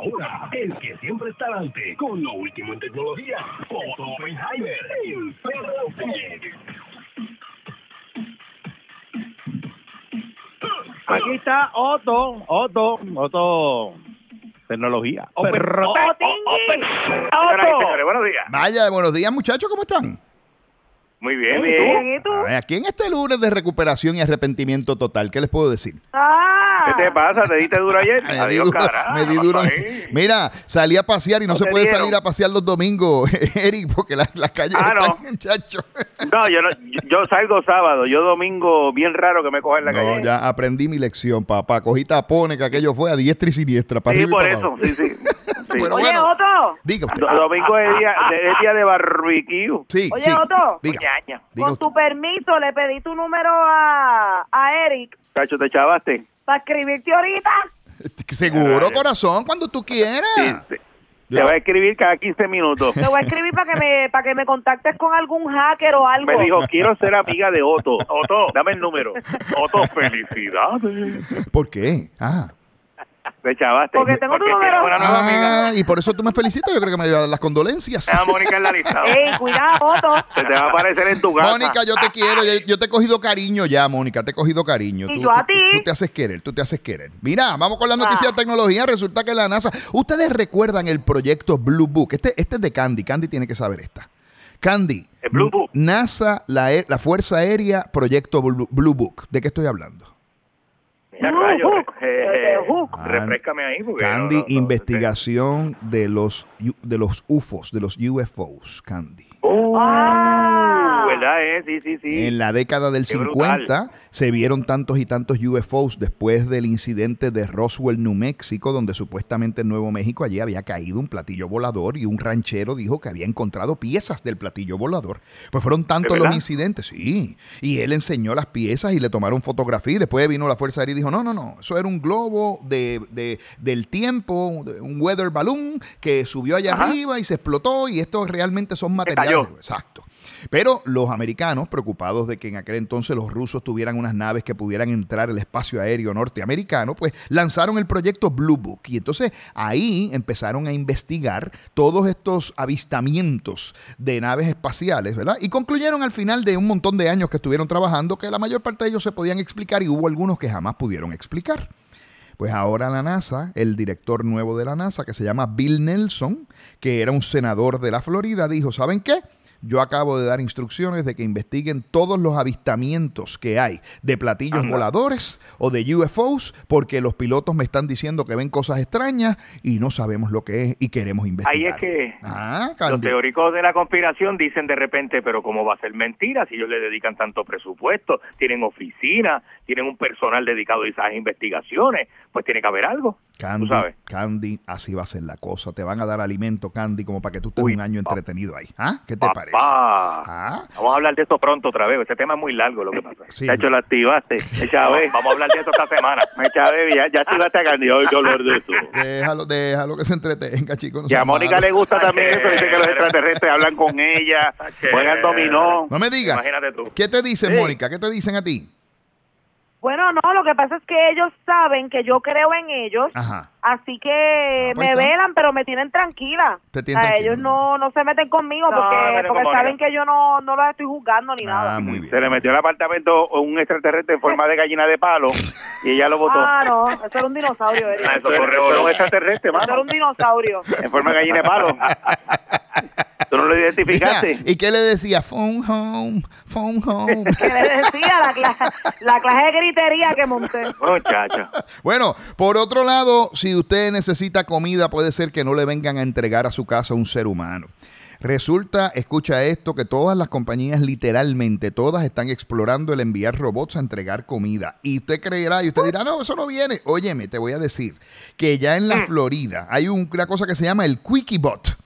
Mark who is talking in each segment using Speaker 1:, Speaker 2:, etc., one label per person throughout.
Speaker 1: Ahora, el que siempre está adelante con lo último en tecnología, Otto Oppenheimer en
Speaker 2: Aquí está Otto, Otto, Otto. Tecnología.
Speaker 3: Y señores, buenos días.
Speaker 4: Vaya, buenos días muchachos, ¿cómo están?
Speaker 3: Muy bien, bien.
Speaker 5: Bien, ¿y tú?
Speaker 4: Ay, Aquí en este lunes de recuperación y arrepentimiento total, ¿qué les puedo decir?
Speaker 5: Ah,
Speaker 3: ¿Qué te pasa? ¿Te diste duro ayer?
Speaker 4: Me di
Speaker 3: Adiós,
Speaker 4: duro,
Speaker 3: carajo.
Speaker 4: me di duro.
Speaker 3: Ahí.
Speaker 4: Mira, salí a pasear y no,
Speaker 3: No
Speaker 4: se puede
Speaker 3: dieron.
Speaker 4: salir a pasear los domingos, Eric, porque las, las calles
Speaker 3: Ah, no.
Speaker 4: están, muchachos.
Speaker 3: No, yo, no, yo, yo salgo sábado. Yo domingo, bien raro que me coja en la
Speaker 4: No,
Speaker 3: calle.
Speaker 4: ya aprendí mi lección, papá. Cogí tapones, que aquello fue a diestra y siniestra. Para
Speaker 3: Sí, por
Speaker 4: para
Speaker 3: eso,
Speaker 4: abajo.
Speaker 3: sí, sí. Sí.
Speaker 4: Pero
Speaker 5: Oye,
Speaker 4: bueno.
Speaker 5: Otto,
Speaker 4: Diga usted.
Speaker 3: Domingo es día, es día de barbecue.
Speaker 4: Sí,
Speaker 5: Oye,
Speaker 4: sí.
Speaker 5: Otto.
Speaker 4: Diga, diga
Speaker 5: con
Speaker 4: usted.
Speaker 5: tu permiso le pedí tu número a, a Eric
Speaker 3: Cacho, te chavaste.
Speaker 5: Para escribirte ahorita.
Speaker 4: Seguro, corazón, cuando tú quieras.
Speaker 3: Sí, sí.
Speaker 4: Yo-
Speaker 3: Te va a escribir cada 15 minutos.
Speaker 5: Te voy a escribir para que me para que me contactes con algún hacker o algo.
Speaker 3: Me dijo, quiero ser amiga de Otto. Otto, dame el número. Otto, felicidades.
Speaker 4: ¿Por qué? Ah.
Speaker 3: Chavaste.
Speaker 5: Porque tengo tu número.
Speaker 3: una nueva amiga.
Speaker 4: Ah, y por eso tú me felicitas. Yo creo que me llevan las condolencias.
Speaker 3: Ah, Mónica en la lista.
Speaker 5: Ey, cuidado, Otto.
Speaker 3: Se te va a aparecer en tu casa.
Speaker 4: Mónica, yo te quiero, yo, yo te he cogido cariño ya, Mónica, te he cogido cariño.
Speaker 5: Y
Speaker 4: Tú-
Speaker 5: yo a ti.
Speaker 4: Tú, te haces querer, tú te haces querer. Mira, vamos con la noticia
Speaker 5: Ah.
Speaker 4: de tecnología. Resulta que la NASA, ustedes recuerdan el proyecto Blue Book. Este, este es de Candy, Candy tiene que saber esta. Candy,
Speaker 3: El Blue Book.
Speaker 4: NASA, la, la Fuerza Aérea, proyecto Blue, Blue Book. ¿De qué estoy hablando?
Speaker 3: Mira,
Speaker 5: Blue
Speaker 3: rayo,
Speaker 5: Hook.
Speaker 3: eh,
Speaker 5: Hook.
Speaker 3: Refrescame ahí. Porque
Speaker 4: Candy,
Speaker 3: no, no, no,
Speaker 4: investigación de los de los UFOs, de los UFOs, Candy.
Speaker 3: Uh,
Speaker 5: Ah.
Speaker 3: ¿Verdad? Eh? Sí, sí, sí.
Speaker 4: En la década del
Speaker 3: Qué
Speaker 4: 50 se vieron tantos y tantos UFOs después del incidente de Roswell, New México, donde supuestamente en Nuevo México allí había caído un platillo volador y un ranchero dijo que había encontrado piezas del platillo volador. Pues fueron tantos
Speaker 3: ¿De
Speaker 4: los incidentes, sí. Y él enseñó las piezas y le tomaron fotografía y después vino la Fuerza Aérea y dijo, no, no, no, eso era un globo de, de- del tiempo, un weather balloon que subió allá
Speaker 3: Ajá.
Speaker 4: arriba y se explotó y estos realmente son materiales. Exacto. Pero los americanos, preocupados de que en aquel entonces los rusos tuvieran unas naves que pudieran entrar al espacio aéreo norteamericano, pues lanzaron el proyecto Blue Book. Y entonces ahí empezaron a investigar todos estos avistamientos de naves espaciales, ¿verdad? Y concluyeron al final de un montón de años que estuvieron trabajando que la mayor parte de ellos se podían explicar y hubo algunos que jamás pudieron explicar. Pues ahora la NASA, el director nuevo de la NASA, que se llama Bill Nelson, que era un senador de la Florida, dijo, ¿saben qué? Yo acabo de dar instrucciones de que investiguen todos los avistamientos que hay de platillos
Speaker 3: Anda.
Speaker 4: voladores o de UFOs, porque los pilotos me están diciendo que ven cosas extrañas y no sabemos lo que es y queremos investigar.
Speaker 3: Ahí es que
Speaker 4: Ah,
Speaker 3: los teóricos de la conspiración dicen de repente, pero ¿cómo va a ser mentira si ellos le dedican tanto presupuesto? Tienen oficina, tienen un personal dedicado a esas investigaciones, pues tiene que haber algo.
Speaker 4: Candy,
Speaker 3: Tú sabes.
Speaker 4: Candy, así va a ser la cosa. Te van a dar alimento, Candy, como para que tú estés
Speaker 3: Uy,
Speaker 4: un año entretenido ahí. ¿Ah? ¿Qué te parece? Ah.
Speaker 3: Vamos a hablar de esto pronto otra vez. Este tema es muy largo lo que pasa.
Speaker 4: Sí.
Speaker 3: De hecho, lo activaste. Vamos a hablar de esto esta semana. Ya, ya activaste a Candy. Hablar de eso.
Speaker 4: Déjalo, déjalo que se entretenga, chicos. no
Speaker 3: Y a Mónica
Speaker 4: malos.
Speaker 3: le gusta también eso. Dice que los extraterrestres hablan con ella, juegan dominó.
Speaker 4: No me digas.
Speaker 3: Imagínate tú.
Speaker 4: ¿Qué te dicen,
Speaker 3: Sí.
Speaker 4: Mónica? ¿Qué te dicen a ti?
Speaker 5: Bueno, no, lo que pasa es que ellos saben que yo creo en ellos,
Speaker 4: Ajá.
Speaker 5: así que
Speaker 4: Ah, pues
Speaker 5: me
Speaker 4: está.
Speaker 5: velan, pero me tienen tranquila.
Speaker 4: Te tienen
Speaker 5: O sea,
Speaker 4: tranquila.
Speaker 5: ellos no, no se meten conmigo
Speaker 3: No,
Speaker 5: porque, porque saben que yo no, no los estoy juzgando ni nada.
Speaker 4: Ah, muy bien.
Speaker 3: Se le metió al apartamento un extraterrestre en forma de gallina de palo y ella lo botó.
Speaker 5: Ah, no, eso era un dinosaurio.
Speaker 3: Ah, eso fue un extraterrestre,
Speaker 5: Eso era
Speaker 3: mano.
Speaker 5: un dinosaurio.
Speaker 3: En forma de gallina de palo. ¿Tú no lo
Speaker 4: Mira,
Speaker 3: identificaste?
Speaker 4: ¿Y qué le decía? Phone home, phone home.
Speaker 5: Que le decía la, cla- la clase de gritería que monté.
Speaker 3: Muchacho.
Speaker 4: Bueno, por otro lado, si usted necesita comida, puede ser que no le vengan a entregar a su casa un ser humano. Resulta, escucha esto, que todas las compañías, literalmente todas, están explorando el enviar robots a entregar comida. Y usted creerá, y usted dirá, no, eso no viene. Óyeme, te voy a decir que ya en la Florida hay un- una cosa que se llama el QuickieBot.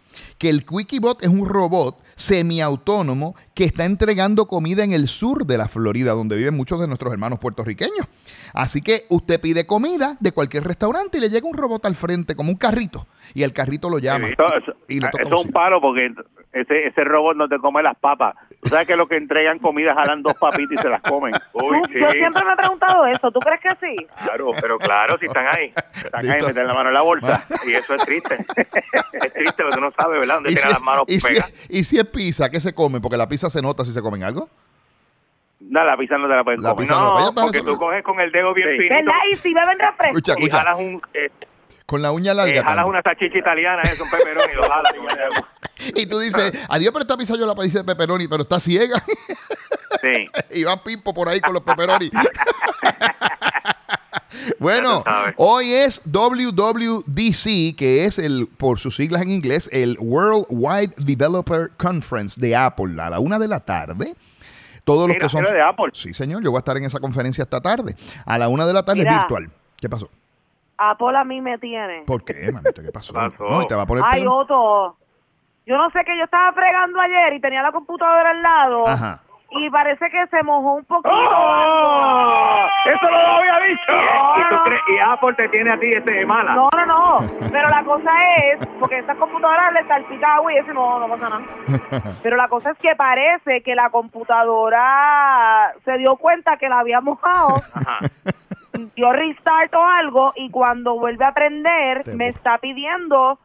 Speaker 4: Que el QuickieBot es un robot semiautónomo que está entregando comida en el sur de la Florida, donde viven muchos de nuestros hermanos puertorriqueños. Así que usted pide comida de cualquier restaurante y le llega un robot al frente, como un carrito, y el carrito lo llama.
Speaker 3: Eso,
Speaker 4: y toca
Speaker 3: eso es un palo porque
Speaker 6: ese, ese robot no te come las papas. Tú sabes que los que entregan comida jalan dos papitas y se las comen.
Speaker 3: Uy, sí.
Speaker 5: Yo siempre me he preguntado eso. ¿Tú crees que sí?
Speaker 3: Claro, pero claro, si están ahí.
Speaker 6: Están ahí, meten la mano en la bolsa.
Speaker 3: Y eso es triste. Es triste porque tú no sabes, ¿verdad? Dónde
Speaker 4: ¿Y si,
Speaker 3: tiene las manos
Speaker 4: y si-
Speaker 3: pegadas.
Speaker 4: y si es pizza, ¿qué se come? Porque la pizza se nota si se comen algo.
Speaker 6: No, la pizza no te la pueden
Speaker 4: La
Speaker 6: comer.
Speaker 4: pizza no,
Speaker 3: No, porque tú coges con el dedo bien
Speaker 6: Sí.
Speaker 3: finito
Speaker 5: ¿Verdad? Y si beben refresco.
Speaker 4: Escucha,
Speaker 3: y
Speaker 4: escucha.
Speaker 3: jalas un... eh,
Speaker 4: Con la uña larga.
Speaker 3: eh, jalas una salchicha italiana, es un peperón y lo jalas.
Speaker 4: Y tú dices, adiós, pero esta pizza yo la pedí de pepperoni, pero está ciega.
Speaker 6: Sí.
Speaker 4: y van Pimpo por ahí con los pepperoni. bueno, hoy es WWDC, que es el, por sus siglas en inglés, el World Wide Developer Conference de Apple, a la una de la tarde. Todos los que son.
Speaker 6: ¿era de Apple?
Speaker 4: Sí, señor, yo voy a estar en esa conferencia esta tarde. A la una de la tarde es
Speaker 5: Mira.
Speaker 4: virtual. ¿Qué pasó?
Speaker 5: Apple a mí me tiene.
Speaker 4: ¿Por qué, mamita? ¿Qué pasó?
Speaker 3: Pasó.
Speaker 4: No, y te va a poner
Speaker 5: Ay,
Speaker 4: peor.
Speaker 5: Otto. Yo no sé que yo estaba fregando ayer y tenía la computadora al lado.
Speaker 4: Ajá.
Speaker 5: Y parece que se mojó un poquito.
Speaker 3: ¡Oh! ¡Eso no lo había dicho!
Speaker 5: No,
Speaker 3: ¿Y, tú
Speaker 5: no.
Speaker 3: crees- y Apple te tiene a ti este mala.
Speaker 5: No, no, no. Pero la cosa es, porque esta computadora le salpica agua y eso no, no pasa nada. Pero la cosa es que parece que la computadora se dio cuenta que la había mojado,
Speaker 3: Ajá.
Speaker 5: Dio restart o algo y cuando vuelve a prender me está pidiendo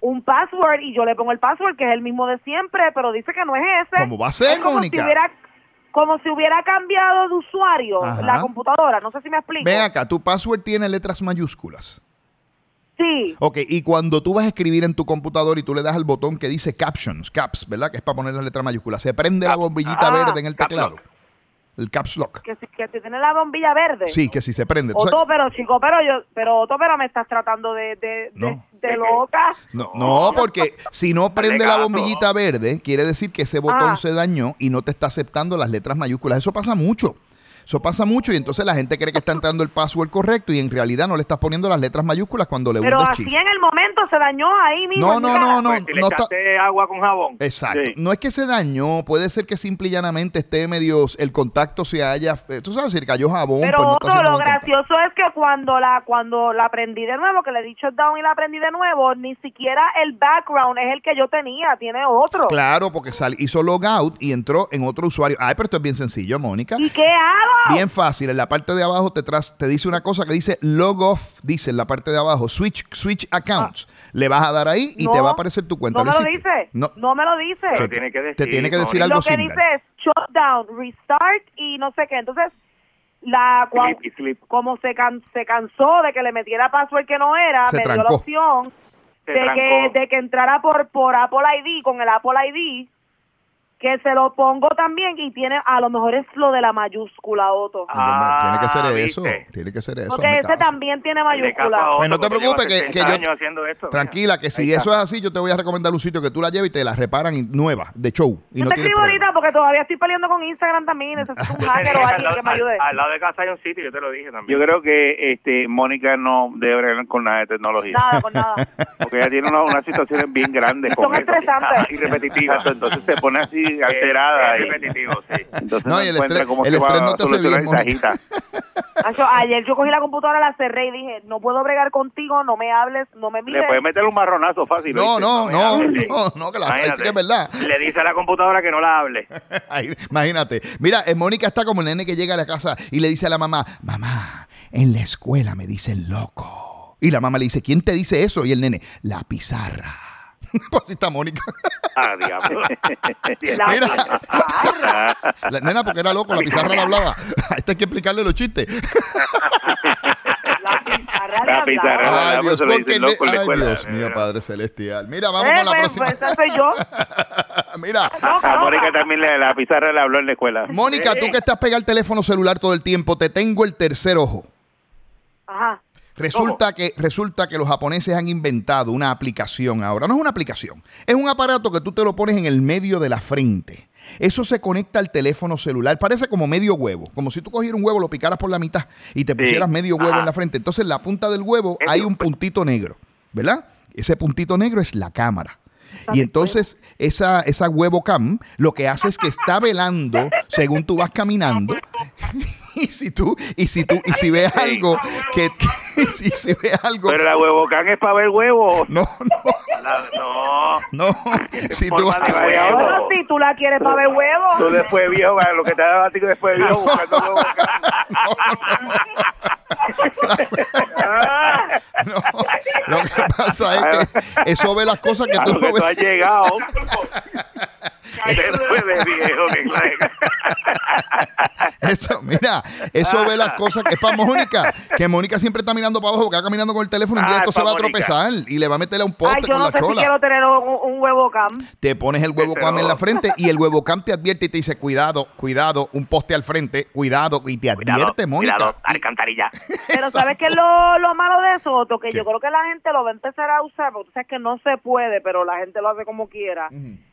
Speaker 5: un password y yo le pongo el password que es el mismo de siempre, pero dice que no es ese.
Speaker 4: ¿Cómo va a ser,
Speaker 5: Es como
Speaker 4: Mónica?
Speaker 5: Si hubiera, como si hubiera cambiado de usuario
Speaker 4: Ajá.
Speaker 5: la computadora, no sé si me explico.
Speaker 4: Ven acá, tu password tiene letras mayúsculas.
Speaker 5: Sí.
Speaker 4: Ok, y cuando tú vas a escribir en tu computador y tú le das al botón que dice captions, caps, ¿verdad? Que es para poner las letras mayúsculas, se prende la bombillita
Speaker 5: Ah,
Speaker 4: verde en el
Speaker 3: caps
Speaker 4: teclado. El caps lock.
Speaker 5: que si, que si tiene la bombilla verde.
Speaker 4: Sí, que si se prende. Sabes-
Speaker 5: Otto, pero chico, pero yo, pero Otto, pero me estás tratando de, de,
Speaker 4: No.
Speaker 5: de loca.
Speaker 4: No, no, porque si no prende la bombillita verde, quiere decir que ese botón
Speaker 5: Ah.
Speaker 4: se dañó y no te está aceptando las letras mayúsculas. Eso pasa mucho. Eso pasa mucho y entonces la gente cree que está entrando el password correcto y en realidad no le estás poniendo las letras mayúsculas cuando le
Speaker 5: Pero así en el momento se dañó ahí mismo.
Speaker 4: No, no, no, no.
Speaker 3: Pues si le
Speaker 4: no está-
Speaker 3: echaste agua con jabón.
Speaker 4: Exacto.
Speaker 6: Sí.
Speaker 4: No es que se dañó, puede ser que simple y llanamente esté medio, el contacto se haya, tú sabes, si cayó jabón.
Speaker 5: Pero
Speaker 4: pues no haciendo
Speaker 5: lo
Speaker 4: contacto.
Speaker 5: gracioso es que cuando la cuando la prendí de nuevo, que le he dicho down y la prendí de nuevo, ni siquiera el background es el que yo tenía, tiene otro.
Speaker 4: Claro, porque sal- hizo logout y entró en otro usuario. Ay, pero esto es bien sencillo, Mónica.
Speaker 5: ¿Y qué hago?
Speaker 4: Bien fácil. En la parte de abajo te, tras- te dice una cosa que dice log off, dice en la parte de abajo, switch, switch accounts. Le vas a dar ahí y
Speaker 5: No,
Speaker 4: te va a aparecer tu cuenta.
Speaker 5: No me lo
Speaker 4: hiciste?
Speaker 5: dice.
Speaker 4: No,
Speaker 5: No, me lo dice.
Speaker 3: Pero tiene que decir.
Speaker 4: te tiene que decir algo
Speaker 5: lo que
Speaker 4: similar.
Speaker 5: dice es shut down, restart y no sé qué. Entonces, la cua-
Speaker 3: Sleep y sleep.
Speaker 5: como se, can- se cansó de que le metiera password que no era,
Speaker 4: Se
Speaker 5: me dio
Speaker 4: trancó.
Speaker 5: la opción de que, de que entrara por, por Apple ID, con el Apple ID, que se lo pongo también y tiene, a lo mejor es lo de la mayúscula, Otto.
Speaker 3: Ah,
Speaker 4: tiene que ser eso.
Speaker 3: ¿viste?
Speaker 4: Tiene que ser eso.
Speaker 5: Porque ese
Speaker 4: caso.
Speaker 5: también tiene mayúscula.
Speaker 3: Otto,
Speaker 4: Pues no te preocupes, que- que
Speaker 3: 60
Speaker 4: yo-
Speaker 3: años haciendo esto.
Speaker 4: Tranquila, que si eso es así, yo te voy a recomendar un sitio que tú la lleves y te la reparan nueva, de show. Y
Speaker 5: Yo
Speaker 4: no
Speaker 5: te escribo
Speaker 4: problema.
Speaker 5: ahorita porque todavía estoy peleando con Instagram también. Necesito un hacker o
Speaker 3: al,
Speaker 5: alguien
Speaker 3: lado,
Speaker 5: que me ayude.
Speaker 3: al- al lado de casa hay un sitio, yo te lo dije también.
Speaker 6: Yo creo que este Mónica no debe bregar con nada de tecnología.
Speaker 5: Nada, con nada.
Speaker 6: Porque ella tiene una- unas situaciones bien grandes
Speaker 5: Son
Speaker 6: eso.
Speaker 5: estresantes.
Speaker 6: Y repetitivas. Entonces se pone así alterada.
Speaker 3: Es
Speaker 6: y,
Speaker 3: repetitivo, sí.
Speaker 6: entonces
Speaker 4: No,
Speaker 6: no,
Speaker 4: y el estrés-
Speaker 6: cómo
Speaker 4: el
Speaker 6: se va
Speaker 4: estrés no
Speaker 6: a
Speaker 4: te hace
Speaker 6: solucionar
Speaker 4: bien,
Speaker 6: esa
Speaker 4: Mónica.
Speaker 6: agita.
Speaker 5: Acho, ayer yo cogí la computadora, la cerré y dije, no puedo bregar contigo, no me hables, no me
Speaker 6: Le
Speaker 5: mires.
Speaker 6: puedes meter un marronazo fácil.
Speaker 4: No, no, no, no, no, que la dice que es verdad.
Speaker 3: Le dice a la computadora que no la hable.
Speaker 4: Ay, Imagínate. Mira, eh, Mónica está como el nene que llega a la casa y le dice a la mamá, mamá, en la escuela me dicen loco. Y la mamá le dice, ¿quién te dice eso? Y el nene, la pizarra. pues está Mónica.
Speaker 3: Ah, diablo.
Speaker 4: Mira. La nena porque era loco, la pizarra le hablaba. A este hay que explicarle los chistes.
Speaker 5: La pizarra.
Speaker 6: La
Speaker 5: le
Speaker 6: pizarra.
Speaker 5: hablaba.
Speaker 4: Ay, Dios, porque le- ay. Dios mío, Padre Celestial. Mira, vamos
Speaker 5: Eh,
Speaker 4: con la
Speaker 5: pues,
Speaker 4: próxima.
Speaker 5: pues, esa soy yo.
Speaker 4: Mira,
Speaker 6: A Mónica también le, la pizarra le habló en la escuela.
Speaker 4: Mónica, tú que estás pegada al teléfono celular todo el tiempo, te tengo el tercer ojo.
Speaker 5: Ajá.
Speaker 4: Resulta que, resulta que los japoneses han inventado una aplicación ahora. No es una aplicación, es un aparato que tú te lo pones en el medio de la frente. Eso se conecta al teléfono celular. Parece como medio huevo. Como si tú cogieras un huevo, lo picaras por la mitad y te pusieras medio huevo
Speaker 3: Ajá.
Speaker 4: en la frente. Entonces, en la punta del huevo hay un puntito negro, ¿verdad? Ese puntito negro es la cámara. Y entonces esa, esa huevo cam lo que hace es que está velando según tú vas caminando y si tú, y si tú, y si ves algo que, que- si, si ves algo.
Speaker 6: Pero la huevocán es para ver huevos.
Speaker 4: No, no,
Speaker 6: La- no.
Speaker 4: no. Si tú,
Speaker 6: huevo.
Speaker 5: si tú la quieres para ver huevos.
Speaker 6: Tú después viejo, para lo que te da ti después viejo buscando huevocán. Ah,
Speaker 4: no, lo que pasa es que eso ve las cosas que
Speaker 6: a
Speaker 4: tú
Speaker 6: lo que
Speaker 4: no
Speaker 6: tú
Speaker 4: ves.
Speaker 6: has llegado. Después de viejo, que claro.
Speaker 4: Eso, mira, eso ve las cosas que es para Mónica, que Mónica siempre está mirando para abajo, porque va caminando con el teléfono y un día
Speaker 6: Ah,
Speaker 4: esto
Speaker 6: es
Speaker 4: se va a tropezar y le va a meterle a un poste
Speaker 5: Ay, yo
Speaker 4: con
Speaker 5: no
Speaker 4: la
Speaker 5: sé si
Speaker 4: chola.
Speaker 5: quiero tener un, un huevo cam.
Speaker 4: Te pones el huevo cam en la frente y el huevo cam te advierte y te dice, cuidado, cuidado, un poste al frente, cuidado, y te
Speaker 3: Cuidado,
Speaker 4: advierte, Mónica.
Speaker 3: cuidado, alcantarilla.
Speaker 5: Pero ¿sabes qué es lo, lo malo de eso, Otto? Que
Speaker 4: ¿Qué?
Speaker 5: yo creo que la gente lo va a empezar a usar, porque tú sabes que no se puede, pero la gente lo hace como quiera.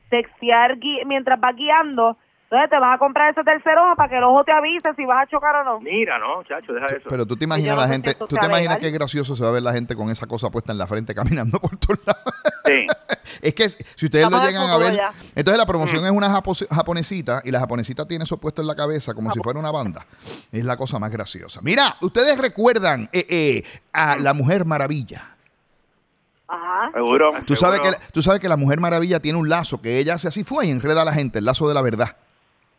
Speaker 5: Textear gui- mientras vas guiando, entonces te vas a comprar ese tercer ojo para que el ojo te avise si vas a chocar o no.
Speaker 3: Mira, no, chacho, deja eso.
Speaker 4: Pero tú te imaginas
Speaker 5: no
Speaker 4: la gente, tú te imaginas
Speaker 5: legal.
Speaker 4: qué gracioso se va a ver la gente con esa cosa puesta en la frente caminando por todos lados.
Speaker 6: Sí.
Speaker 4: Es que si ustedes
Speaker 5: Vamos
Speaker 4: lo llegan a ver,
Speaker 5: ya.
Speaker 4: entonces la promoción es una japo- japonesita y la japonesita tiene eso puesto en la cabeza como si fuera una banda. Es la cosa más graciosa. Mira, ustedes recuerdan eh, eh, a la Mujer Maravilla.
Speaker 5: Ajá.
Speaker 6: Seguro.
Speaker 4: Tú sabes, que, tú sabes que la Mujer Maravilla tiene un lazo que ella hace así fue y enreda a la gente, el lazo de la verdad.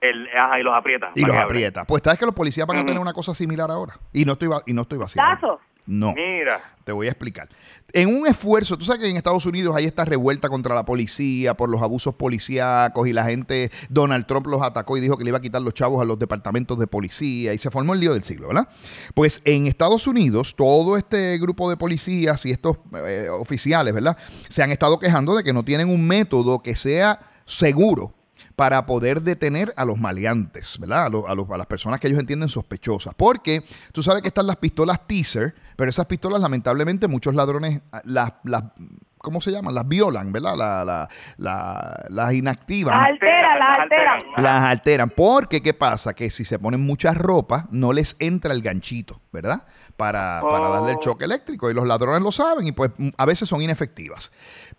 Speaker 3: El, ajá, y los aprieta.
Speaker 4: Y los aprieta. Pues sabes que los policías van a tener una cosa similar ahora. Y no estoy, va- y no estoy vacilando.
Speaker 5: ¿Lazo?
Speaker 4: No.
Speaker 6: Mira.
Speaker 4: Te voy a explicar. En un esfuerzo, tú sabes que en Estados Unidos hay esta revuelta contra la policía por los abusos policíacos y la gente, Donald Trump los atacó y dijo que le iba a quitar los chavos a los departamentos de policía y se formó el lío del siglo, ¿verdad? Pues en Estados Unidos, todo este grupo de policías y estos eh, oficiales, ¿verdad? Se han estado quejando de que no tienen un método que sea seguro para poder detener a los maleantes, ¿verdad? A, los- a los- a las personas que ellos entienden sospechosas. Porque tú sabes que están las pistolas teaser, pero esas pistolas lamentablemente muchos ladrones ah, las, las ¿cómo se llaman? Las violan, ¿verdad? La- la- la- las inactivan.
Speaker 5: Las altera, las altera.
Speaker 4: Las alteran. Porque, ¿qué pasa? Que si se ponen mucha ropa, no les entra el ganchito, ¿verdad? Para, para
Speaker 6: Oh.
Speaker 4: darle el choque eléctrico. Y los ladrones lo saben y pues mm, a veces son inefectivas.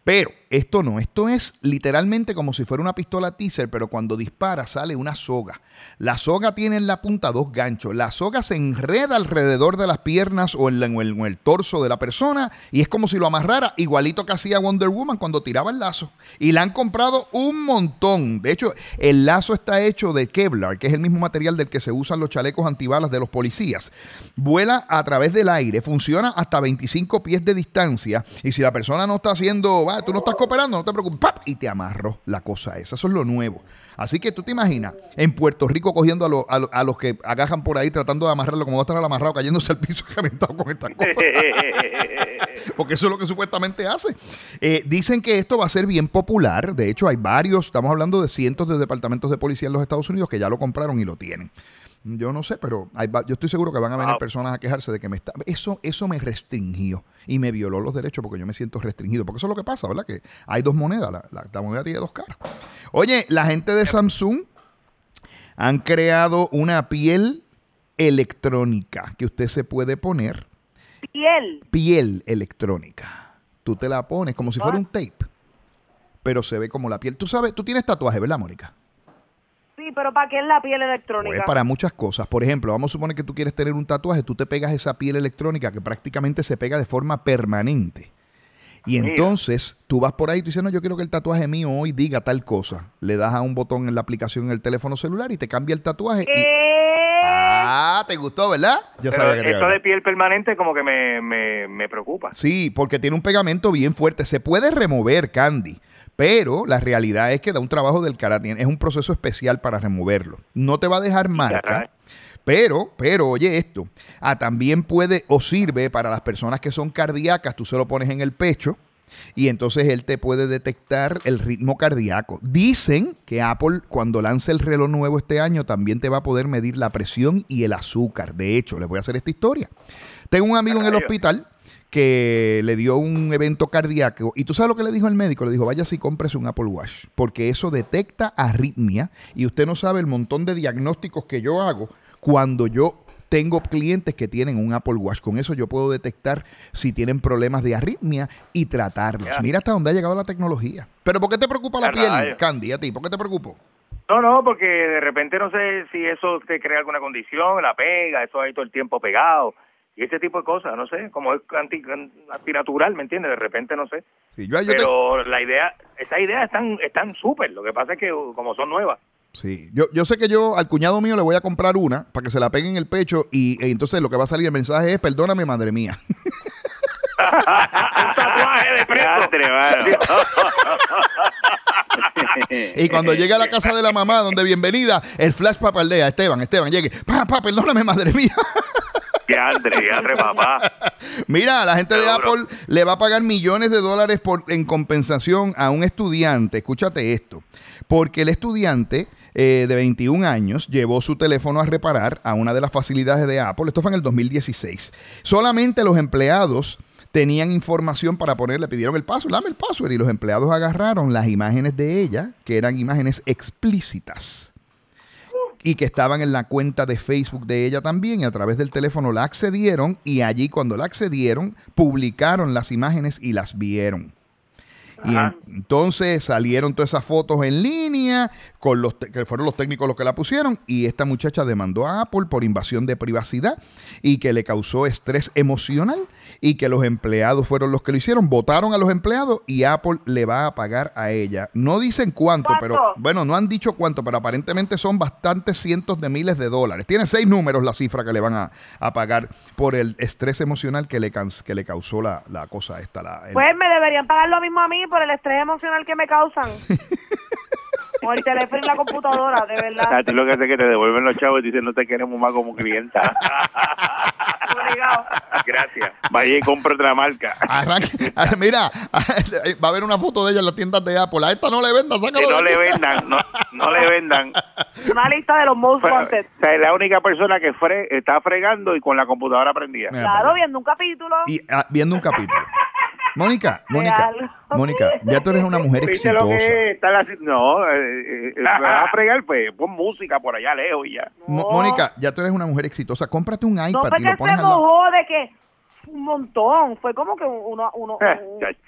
Speaker 4: Pero esto no, esto es literalmente como si fuera una pistola teaser, pero cuando dispara sale una soga. La soga tiene en la punta dos ganchos. La soga se enreda alrededor de las piernas o en, la- el torso de la persona y es como si lo amarrara, igualito que hacía Wonder Woman cuando tiraba el lazo. Y la han comprado un montón. De hecho, el lazo está hecho de Kevlar, que es el mismo material del que se usan los chalecos antibalas de los policías. Vuela a través del aire, funciona hasta 25 pies de distancia. Y si la persona no está haciendo, va, tú no estás cooperando, no te preocupes, ¡pap! y te amarro la cosa esa. Eso es lo nuevo. Así que tú te imaginas en Puerto Rico cogiendo a, los- a los- a los que agajan por ahí tratando de amarrarlo como va a estar amarrado cayéndose al piso reventado con estas cosas. Porque eso es lo que supuestamente hace. Eh, dicen que esto va a ser bien popular. De hecho, hay varios, estamos hablando de cientos de departamentos de policía en los Estados Unidos que ya lo compraron y lo tienen. Yo no sé, pero hay va- yo estoy seguro que van a venir
Speaker 6: Wow.
Speaker 4: personas a quejarse de que me está... Eso, eso me restringió y me violó los derechos porque yo me siento restringido. Porque eso es lo que pasa, ¿verdad? Que hay dos monedas. La, la- la moneda tiene dos caras. Oye, la gente de Samsung han creado una piel electrónica que usted se puede poner
Speaker 5: Piel.
Speaker 4: piel electrónica. Tú te la pones como si fuera un tape, pero se ve como la piel. Tú sabes, tú tienes tatuaje, ¿verdad, Mónica?
Speaker 5: Sí, pero ¿para qué es la piel electrónica?
Speaker 4: Pues para muchas cosas. Por ejemplo, vamos a suponer que tú quieres tener un tatuaje, tú te pegas esa piel electrónica que prácticamente se pega de forma permanente. Y entonces tú vas por ahí y tú dices, no, yo quiero que el tatuaje mío hoy diga tal cosa. Le das a un botón en la aplicación en el teléfono celular y te cambia el tatuaje. y-
Speaker 5: ¿Qué?
Speaker 4: Ah, ¿te gustó, verdad? Yo
Speaker 3: Pero
Speaker 4: sabía que te iba a
Speaker 3: esto de
Speaker 4: gustar.
Speaker 3: piel permanente como que me, me, me preocupa.
Speaker 4: Sí, porque tiene un pegamento bien fuerte. Se puede remover, Candy. Pero la realidad es que da un trabajo del karate. Es un proceso especial para removerlo. No te va a dejar marca. Pero, pero, oye esto. Ah, también puede o sirve para las personas que son cardíacas. Tú se lo pones en el pecho y entonces él te puede detectar el ritmo cardíaco. Dicen que Apple cuando lance el reloj nuevo este año también te va a poder medir la presión y el azúcar. De hecho, les voy a hacer esta historia. Tengo un amigo en el hospital que le dio un evento cardíaco y tú sabes lo que le dijo el médico, le dijo, vaya si cómprese un Apple Watch, porque eso detecta arritmia y usted no sabe el montón de diagnósticos que yo hago cuando yo tengo clientes que tienen un Apple Watch. Con eso yo puedo detectar si tienen problemas de arritmia y tratarlos. Mira hasta dónde ha llegado la tecnología. Pero ¿por qué te preocupa la
Speaker 3: Ya
Speaker 4: piel,
Speaker 3: rayos.
Speaker 4: Candy, a ti? ¿Por qué te preocupó?
Speaker 3: No, no, porque de repente no sé si eso te crea alguna condición, la pega, eso ahí todo el tiempo pegado, y ese tipo de cosas, no sé, como es anti, antinatural, ¿me entiendes? De repente no sé.
Speaker 4: Sí, yo- yo te-
Speaker 3: Pero la idea, esa idea están, están súper, lo que pasa es que como son nuevas.
Speaker 4: Sí, yo, yo sé que yo al cuñado mío le voy a comprar una para que se la pegue en el pecho y, e entonces lo que va a salir el mensaje es perdóname madre mía.
Speaker 3: Un tatuaje de preso.
Speaker 4: Y cuando llegue a la casa de la mamá donde bienvenida, el flash papaldea, Esteban, Esteban, llegue, papá, perdóname madre mía.
Speaker 3: Diantre, diantre, papá.
Speaker 4: Mira, la gente de. Apple le va a pagar millones de dólares por, en compensación a un estudiante. Escúchate esto. Porque el estudiante eh, de 21 años llevó su teléfono a reparar a una de las facilidades de Apple. Esto fue en el 2016. Solamente los empleados tenían información para poner, le pidieron el password, dame el password. Y los empleados agarraron las imágenes de ella, que eran imágenes explícitas y que estaban en la cuenta de Facebook de ella también y a través del teléfono la accedieron y allí cuando la accedieron publicaron las imágenes y las vieron. Y en- entonces salieron todas esas fotos en línea, con los que fueron los técnicos los que la pusieron, y esta muchacha demandó a Apple por invasión de privacidad y que le causó estrés emocional y que los empleados fueron los que lo hicieron, votaron a los empleados y Apple le va a pagar a ella. No dicen cuánto,
Speaker 5: ¿Cuánto?
Speaker 4: pero bueno, no han dicho cuánto, pero aparentemente son bastantes cientos de miles de dólares. Tiene seis números la cifra que le van a, a pagar por el estrés emocional que le, que le causó la, la cosa esta. La, el-
Speaker 5: Pues me deberían pagar lo mismo a mí por el estrés emocional que me causan. Por el teléfono y la computadora, de verdad.
Speaker 6: A ti lo que hace es que te devuelven los chavos y dicen no te queremos más como clienta.
Speaker 5: Obligado.
Speaker 3: Gracias.
Speaker 6: Vaya y compra otra marca.
Speaker 4: Arranque- ah, mira, va a haber una foto de ella en las tiendas de Apple. A esta no le venda,
Speaker 6: Que
Speaker 4: sácalo
Speaker 6: no
Speaker 4: de
Speaker 6: le vendan, no, no le vendan.
Speaker 5: Una lista de los most
Speaker 6: Pero,
Speaker 5: wanted.
Speaker 6: o sea, es la única persona que fre está fregando y con la computadora prendida.
Speaker 5: Claro,
Speaker 4: para
Speaker 5: viendo un capítulo.
Speaker 4: Y ah, viendo un capítulo. Mónica, Mónica. Mónica, ya tú eres una mujer
Speaker 6: ¿Viste lo
Speaker 4: exitosa.
Speaker 6: que están haciendo? No, eh, eh, eh, vas a fregar, pues pon música por allá lejos y ya.
Speaker 5: No.
Speaker 4: Mónica, ya tú eres una mujer exitosa. Cómprate un
Speaker 5: No
Speaker 4: iPad
Speaker 5: fue
Speaker 4: y lo pones
Speaker 5: se
Speaker 4: al lado.
Speaker 5: mojó de que un montón. Fue como que uno, uno,
Speaker 6: Eh,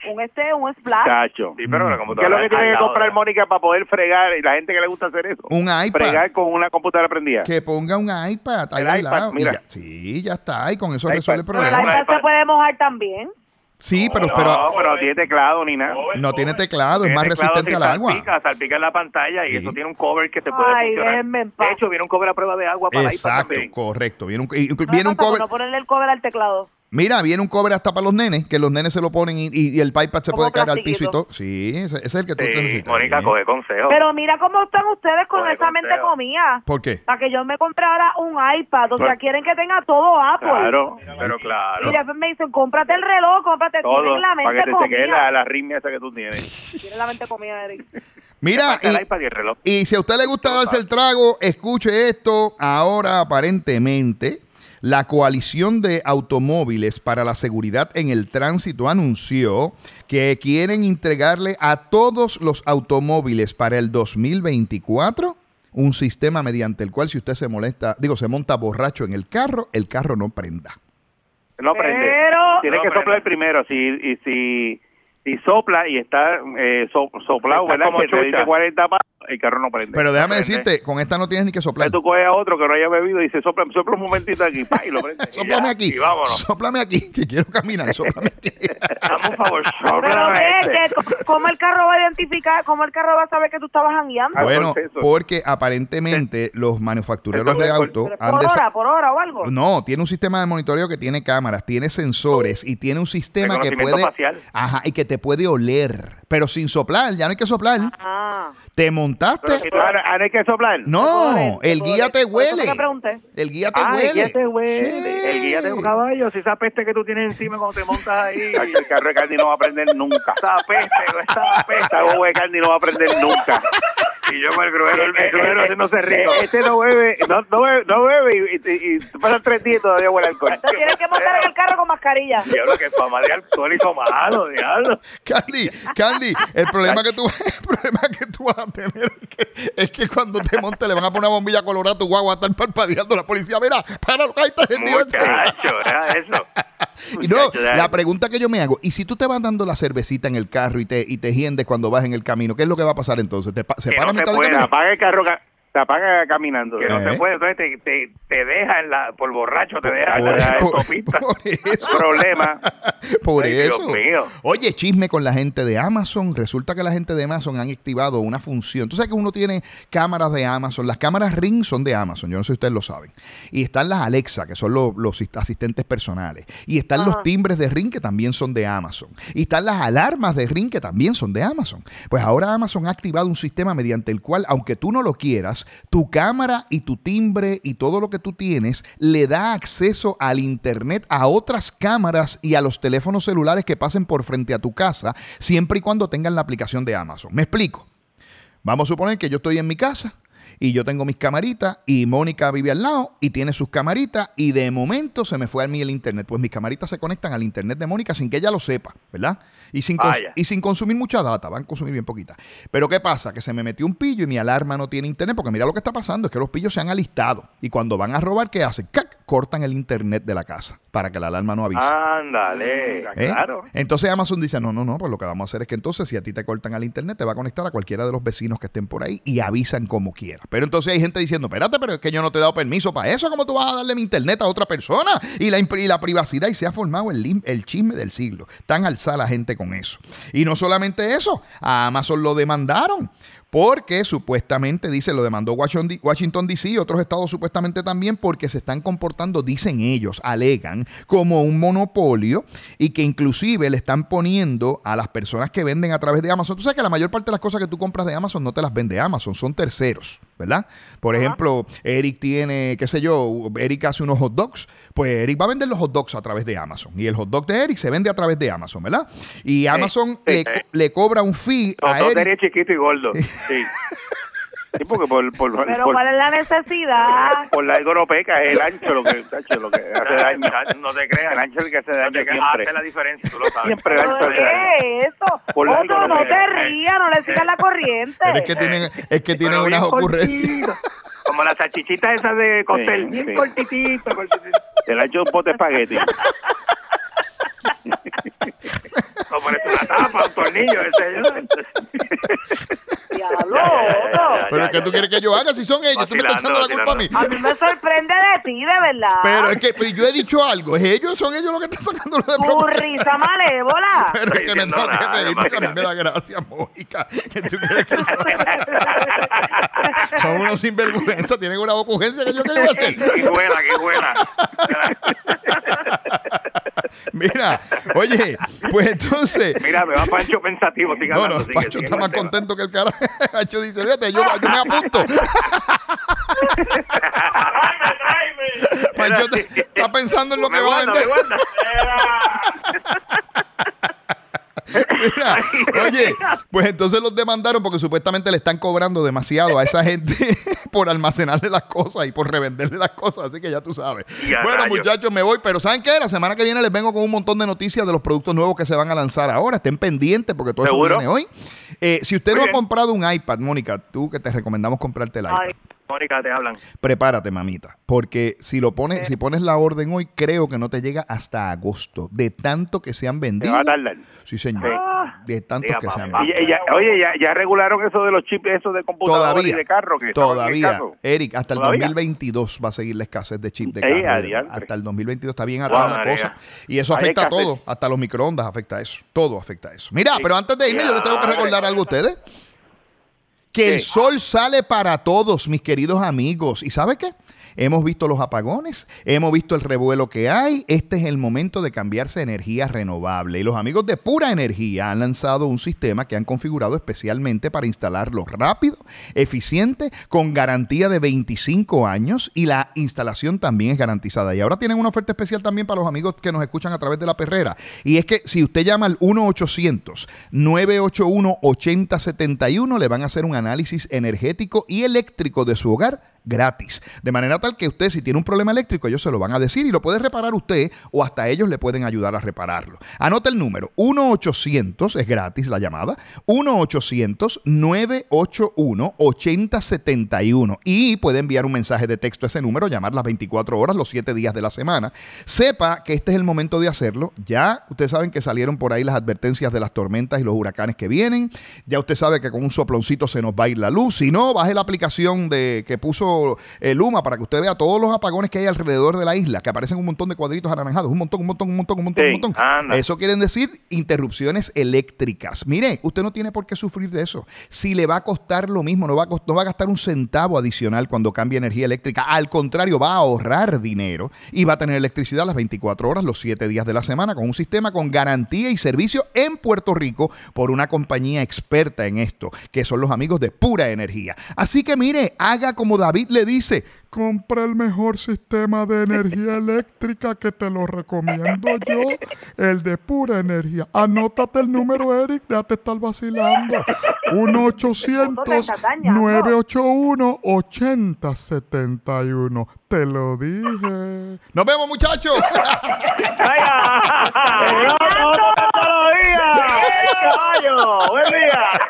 Speaker 5: un, un este, un splash.
Speaker 6: Chacho.
Speaker 3: Sí, pero la
Speaker 6: ¿Qué es
Speaker 3: computadora
Speaker 6: lo que tiene que comprar
Speaker 3: de-
Speaker 6: Mónica para poder fregar y la gente que le gusta hacer eso?
Speaker 4: Un iPad.
Speaker 6: Fregar con una computadora prendida.
Speaker 4: Que ponga un iPad ahí
Speaker 6: El
Speaker 4: al
Speaker 6: iPad,
Speaker 4: lado. y
Speaker 6: mira.
Speaker 4: ya- sí, ya está. Y con eso
Speaker 6: iPad.
Speaker 4: resuelve el
Speaker 5: Pero el
Speaker 4: problema.
Speaker 5: iPad se puede mojar también.
Speaker 4: Sí, pero,
Speaker 6: no,
Speaker 4: pero
Speaker 6: pero no tiene teclado ni nada.
Speaker 4: no tiene teclado, es más
Speaker 3: teclado,
Speaker 4: resistente
Speaker 3: si
Speaker 4: al agua.
Speaker 3: Salpica, salpica en la pantalla y
Speaker 4: Sí.
Speaker 3: eso tiene un cover que te puede
Speaker 5: Ay,
Speaker 3: funcionar.
Speaker 5: déjenme en paz.
Speaker 3: De hecho, viene un cover a prueba de agua para
Speaker 4: Exacto, correcto. Viene un, y-
Speaker 5: No
Speaker 4: viene un
Speaker 5: pasa por
Speaker 4: cover.
Speaker 5: no ponerle el cover al teclado.
Speaker 4: Mira, viene un cover hasta para los nenes, que los nenes se lo ponen y, y- y el iPad se puede caer al piso y todo. Sí, ese, ese es el que tú
Speaker 3: Sí,
Speaker 4: necesitas.
Speaker 3: Mónica,
Speaker 4: Sí.
Speaker 3: coge consejo.
Speaker 5: Pero mira cómo están ustedes con
Speaker 3: Coge
Speaker 5: esa mente
Speaker 3: consejo.
Speaker 5: comida.
Speaker 4: ¿Por qué?
Speaker 5: Para que yo me compre ahora un iPad. O sea, quieren que tenga todo Apple.
Speaker 6: Claro.
Speaker 3: Pero claro.
Speaker 5: Y después me dicen, cómprate el reloj, cómprate.
Speaker 6: Todo.
Speaker 5: Tienen la
Speaker 6: Para
Speaker 5: mente
Speaker 6: que te chequee la,
Speaker 5: comida.
Speaker 6: la arritmia esa que tú tienes.
Speaker 5: Tienen la mente comida, Eric.
Speaker 4: Mira,
Speaker 3: Saca el
Speaker 4: y,
Speaker 3: iPad y el reloj.
Speaker 4: y si a usted le gusta darse el trago, escuche esto. Ahora, aparentemente, la coalición de automóviles para la seguridad en el tránsito anunció que quieren entregarle a todos los automóviles para el 2024 un sistema mediante el cual si usted se molesta, digo, se monta borracho en el carro, el carro no prenda.
Speaker 6: No prende.
Speaker 5: Pero-
Speaker 6: Tiene
Speaker 3: No
Speaker 6: que
Speaker 3: prende.
Speaker 6: soplar primero. Si, y si, si sopla y está eh, so- soplado,
Speaker 3: Está
Speaker 6: ¿verdad?
Speaker 3: como
Speaker 6: Que te
Speaker 3: chucha.
Speaker 6: dice 40 pasos, el carro no prende.
Speaker 4: Pero déjame
Speaker 3: prende.
Speaker 4: decirte, con esta no tienes ni que soplar.
Speaker 6: Tú coges a otro que no haya bebido y dice, sopla, sopla un momentito aquí, pa, y lo prende. Ya.
Speaker 4: aquí,
Speaker 3: y vámonos.
Speaker 4: sóplame aquí, que quiero caminar, sóplame aquí.
Speaker 3: Dame un favor,
Speaker 5: Pero ve
Speaker 3: este.
Speaker 5: que, ¿cómo el carro va a identificar, cómo el carro va a saber que tú estabas jangueando?
Speaker 4: Bueno, porque aparentemente los manufactureros de auto han
Speaker 5: por hora, por hora o algo.
Speaker 4: No, tiene un sistema de monitoreo que tiene cámaras, tiene sensores y tiene un sistema que puede
Speaker 3: facial.
Speaker 4: Ajá, y que te puede oler, pero sin soplar, ya no hay que soplar.
Speaker 5: Ah.
Speaker 4: Te montaste
Speaker 6: si tú ahora, ahora hay que soplar.
Speaker 4: No, el guía te huele.
Speaker 5: pregunté.
Speaker 4: El guía te
Speaker 3: Ah,
Speaker 4: huele.
Speaker 3: el guía te huele.
Speaker 4: Sí.
Speaker 3: El guía de un caballo, si esa peste que tú tienes encima cuando te montas ahí.
Speaker 6: El carro de Candy no va a prender nunca.
Speaker 3: Esa peste, esa peste.
Speaker 6: Esta boba de Candy no va a prender nunca.
Speaker 3: Y yo con el gruero, el gruero haciéndose rico.
Speaker 6: Este no bebe, no, no bebe, no bebe y, y, y pasan tres días y todavía huele alcohol.
Speaker 5: Te tienes que montar en el carro con mascarilla.
Speaker 3: Diablo, que fama de alcohol hizo malo, diablo.
Speaker 4: Candy, Candy, el problema que tú, el problema que tú vas a tener es que, es que cuando te montes le van a poner una bombilla colorada a tu guagua, a estar parpadeando la policía. Mira, para lo que ahí está ese.
Speaker 3: Muchacho, era eso.
Speaker 4: Y no,
Speaker 3: Muchacho,
Speaker 4: la pregunta que yo me hago, ¿y si tú te vas dando la cervecita en el carro y te, y te hiendes cuando vas en el camino, qué es lo que va a pasar entonces? ¿Te pa- ¿Se
Speaker 3: Que
Speaker 4: para
Speaker 3: no
Speaker 6: puede, apaga el carro, ca- se apaga caminando.
Speaker 3: Que no
Speaker 4: Eh.
Speaker 3: se puede, entonces te, te, te deja en la, por borracho, te deja en la
Speaker 4: por-
Speaker 3: autopista.
Speaker 4: por eso.
Speaker 6: Problema.
Speaker 4: Por
Speaker 3: Ay,
Speaker 4: eso.
Speaker 3: Dios mío.
Speaker 4: Oye, chisme con la gente de Amazon. Resulta que la gente de Amazon han activado una función. Tú sabes que uno tiene cámaras de Amazon. Las cámaras Ring son de Amazon. Yo no sé si ustedes lo saben. Y están las Alexa, que son los, los asistentes personales. Y están los timbres de Ring, que también son de Amazon. Y están las alarmas de Ring, que también son de Amazon. Pues ahora Amazon ha activado un sistema mediante el cual, aunque tú no lo quieras, tu cámara y tu timbre y todo lo que tú tienes le da acceso al internet a otras cámaras y a los teléfonos celulares que pasen por frente a tu casa, siempre y cuando tengan la aplicación de Amazon. Me explico. Vamos a suponer que yo estoy en mi casa y yo tengo mis camaritas y Mónica vive al lado y tiene sus camaritas y de momento se me fue a mí el internet. Pues mis camaritas se conectan al internet de Mónica sin que ella lo sepa, ¿verdad? Y sin, y sin consumir mucha data, van a consumir bien poquita. Pero ¿qué pasa? Que se me metió un pillo y mi alarma no tiene internet porque mira lo que está pasando, es que los pillos se han alistado y cuando van a robar, ¿qué hacen? ¡Cac! Cortan el internet de la casa para que la alarma no avise.
Speaker 3: Ándale,
Speaker 4: ¿Eh?
Speaker 3: claro.
Speaker 4: Entonces Amazon dice, no, no, no, pues lo que vamos a hacer es que entonces si a ti te cortan al internet, te va a conectar a cualquiera de los vecinos que estén por ahí y avisan como quiera. Pero entonces hay gente diciendo, espérate, pero es que yo no te he dado permiso para eso, ¿cómo tú vas a darle mi internet a otra persona? Y la, y la privacidad y se ha formado el, el chisme del siglo. Tan alzada la gente con eso. Y no solamente eso, a Amazon lo demandaron. Porque supuestamente, dice, lo demandó Washington, DC y otros estados supuestamente también porque se están comportando, dicen ellos, alegan, como un monopolio y que inclusive le están poniendo a las personas que venden a través de Amazon. Tú sabes que la mayor parte de las cosas que tú compras de Amazon no te las vende Amazon, son terceros, ¿verdad? Por ejemplo, Eric tiene, qué sé yo, Eric hace unos hot dogs, pues Eric va a vender los hot dogs a través de Amazon y el hot dog de Eric se vende a través de Amazon, ¿verdad? Y Amazon
Speaker 3: sí,
Speaker 4: le,
Speaker 3: sí.
Speaker 4: le cobra un fee
Speaker 6: Los
Speaker 4: a Eric.
Speaker 6: chiquito y gordo. Sí. Sí, porque por, por,
Speaker 5: Pero
Speaker 6: por,
Speaker 5: ¿cuál es la necesidad?
Speaker 6: por la peca es el ancho lo que, tacho, lo que hace daño.
Speaker 3: No te creas,
Speaker 6: El ancho es el que hace
Speaker 3: no
Speaker 6: daño
Speaker 3: te creas,
Speaker 6: siempre.
Speaker 3: hace la diferencia, tú lo sabes.
Speaker 6: Siempre el ancho
Speaker 5: ¿Pero
Speaker 6: hace daño.
Speaker 5: ¿Qué es eso?
Speaker 6: Por la
Speaker 5: Otto, no te rías, no le sigas la corriente.
Speaker 4: Pero es que tienen, es que tienen unas ocurrencias.
Speaker 3: Como las salchichitas esas de costel,
Speaker 6: Sí,
Speaker 3: bien
Speaker 6: sí.
Speaker 3: cortitito, cortitito.
Speaker 6: El ancho es un pote de espagueti.
Speaker 3: Como pones una tapa, un tornillo, ese
Speaker 5: Diablo,
Speaker 3: Ya, ya, ya,
Speaker 5: Otto.
Speaker 3: ya,
Speaker 4: Pero es que tú quieres que yo haga si son ellos, tú me estás echando la culpa a mí.
Speaker 5: A mí me sorprende de ti, de verdad.
Speaker 4: Pero es que pero yo he dicho algo, es ellos, son ellos los que están sacando lo de
Speaker 5: Tu risa malévola.
Speaker 4: Pero es que me tengo que reír porque a mí me da gracia, Mónica. Que tú quieres que yo Son unos sinvergüenza, tienen una ocurrencia que yo qué voy a hacer.
Speaker 3: Qué buena, qué buena.
Speaker 4: Mira, oye, pues entonces.
Speaker 3: Mira, me va Pancho pensativo, siga
Speaker 4: No, no,
Speaker 3: sigue,
Speaker 4: Pancho
Speaker 3: sigue
Speaker 4: está más contento que el carajo. Pancho dice, fíjate, yo, yo me apunto. Pancho te- está pensando en lo que va a vender. Mira, oye, pues entonces los demandaron porque supuestamente le están cobrando demasiado a esa gente por almacenarle las cosas y por revenderle las cosas, así que ya tú sabes. Bueno,
Speaker 3: rayos.
Speaker 4: muchachos, me voy, pero ¿saben qué? La semana que viene les vengo con un montón de noticias de los productos nuevos que se van a lanzar ahora. Estén pendientes porque todo
Speaker 6: ¿Seguro?
Speaker 4: eso viene hoy. Eh, si usted
Speaker 3: Muy
Speaker 4: no ha comprado un iPad, Mónica, tú que te recomendamos comprarte el iPad.
Speaker 5: Ay,
Speaker 3: Mónica, te hablan.
Speaker 4: Prepárate, mamita, porque si lo pones, si pones la orden hoy, creo que no te llega hasta agosto, de tanto que se han
Speaker 6: Te
Speaker 4: vendido.
Speaker 6: va a tardar.
Speaker 4: Sí, señor. De tantos
Speaker 3: Diga,
Speaker 4: que se han vendido.
Speaker 6: Y ya- oye, ya, ya regularon eso de los chips, eso de computador
Speaker 4: Todavía,
Speaker 6: y de carro. Que el
Speaker 4: todavía. Eric, hasta el
Speaker 6: ¿Todavía?
Speaker 4: 2022 va a seguir la escasez de chip de
Speaker 6: Ey,
Speaker 4: carro. hasta el 2022 está bien atrás
Speaker 3: Wow,
Speaker 4: la
Speaker 3: María.
Speaker 4: cosa. Y eso
Speaker 6: hay
Speaker 4: afecta a todo, hasta los microondas afecta a eso. Todo afecta a eso. Mira, pero antes de irme, yo les tengo que recordar algo a ustedes. Que el sol sale para todos, mis queridos amigos. ¿Y sabe qué? Hemos visto los apagones, hemos visto el revuelo que hay. Este es el momento de cambiarse a energía renovable. Y los amigos de Pura Energía han lanzado un sistema que han configurado especialmente para instalarlo rápido, eficiente, con garantía de 25 años y la instalación también es garantizada. Y ahora tienen una oferta especial también para los amigos que nos escuchan a través de la perrera. Y es que si usted llama al 1-800-981-8071, le van a hacer un análisis energético y eléctrico de su hogar gratis. De manera tal que usted, si tiene un problema eléctrico, ellos se lo van a decir y lo puede reparar usted o hasta ellos le pueden ayudar a repararlo. Anota el número 1-800, es gratis la llamada, 1-800-981-8071 y puede enviar un mensaje de texto a ese número, llamar las 24 horas, los 7 días de la semana. Sepa que este es el momento de hacerlo. Ya ustedes saben que salieron por ahí las advertencias de las tormentas y los huracanes que vienen. Ya usted sabe que con un soploncito se nos va a ir la luz. Si no, baje la aplicación de que puso el Luma para que usted vea todos los apagones que hay alrededor de la isla, que aparecen un montón de cuadritos anaranjados, un montón, un montón, un montón, un montón,
Speaker 3: Sí,
Speaker 4: un montón.
Speaker 3: anda.
Speaker 4: Eso quieren decir interrupciones eléctricas. Mire, usted no tiene por qué sufrir de eso. Si le va a costar lo mismo, no va a, cost- no va a gastar un centavo adicional cuando cambie energía eléctrica. Al contrario, va a ahorrar dinero y va a tener electricidad las 24 horas, los 7 días de la semana, con un sistema con garantía y servicio en Puerto Rico por una compañía experta en esto, que son los amigos de Pura Energía. Así que mire, haga como David le dice. Compra el mejor sistema de energía eléctrica que te lo recomiendo yo, el de pura energía. Anótate el número, Eric, déjate estar vacilando. 1-800-981-8071. Te lo dije. Nos vemos, muchachos.
Speaker 3: ¡Vaya! ¡Caballo! ¡Buen día!